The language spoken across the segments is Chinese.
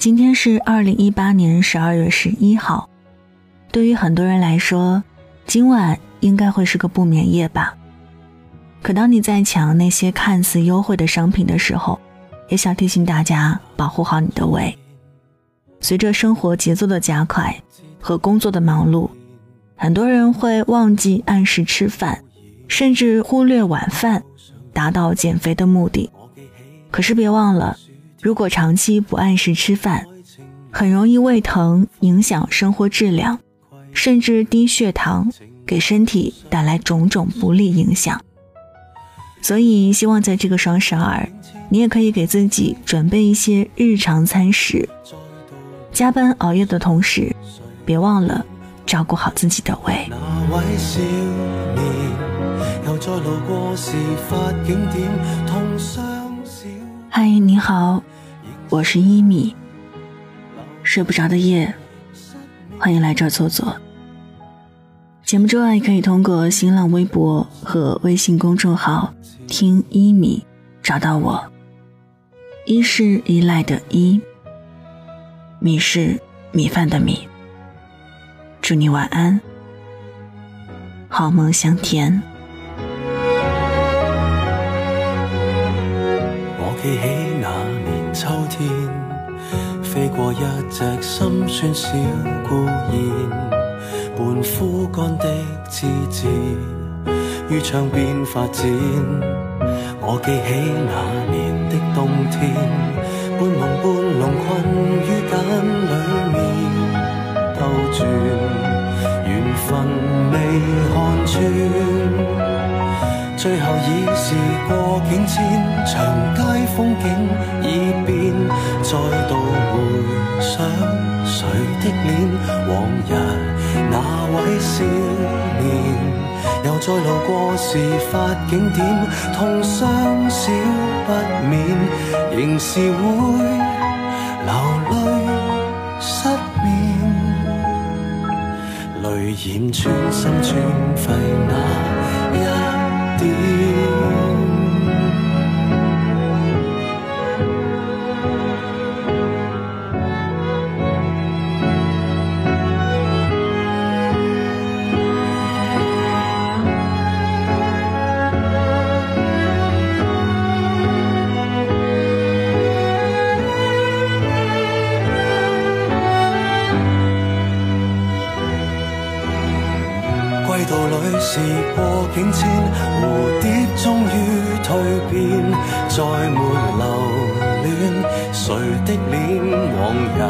今天是二零一八年十二月十一号，对于很多人来说，今晚应该会是个不眠夜吧。可当你在抢那些看似优惠的商品的时候，也想提醒大家保护好你的胃。随着生活节奏的加快和工作的忙碌，很多人会忘记按时吃饭，甚至忽略晚饭，达到减肥的目的。可是别忘了。如果长期不按时吃饭，很容易胃疼，影响生活质量，甚至低血糖，给身体带来种种不利影响。所以，希望在这个双十二，你也可以给自己准备一些日常餐食。加班熬夜的同时，别忘了照顾好自己的胃。嗨，你好。我是一米，睡不着的夜，欢迎来这儿坐坐。节目之外，可以通过新浪微博和微信公众号“听一米”找到我。一是依赖的依，米是米饭的米。祝你晚安，好梦香甜。记起那年。秋天飞过一只心酸小孤燕，半枯干的枝枝于窗边发展。我记起那年的冬天，半梦半最后已是过境迁，长街风景已变，再度回想谁的脸，往日那位少年，又再路过事发景点，痛伤少不免，仍是会流泪失眠，泪染穿心穿肺那道里时过境迁，蝴蝶终于蜕变，再没留恋谁的脸。往日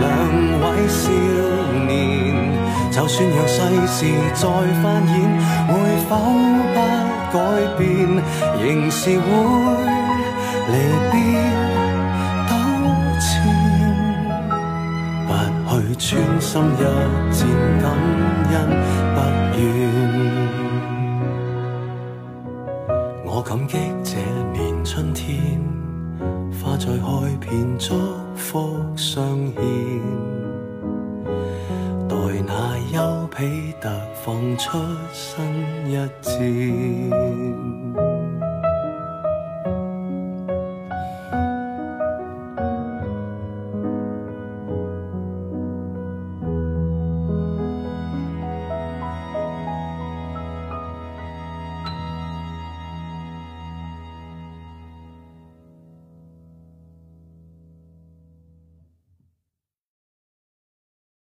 两位少年，就算让世事再翻演，会否不改变？仍是会离别纠缠，不去穿心一箭，感恩不。我感激这年春天，花再开遍，祝福相献。待那丘比特放出新一箭。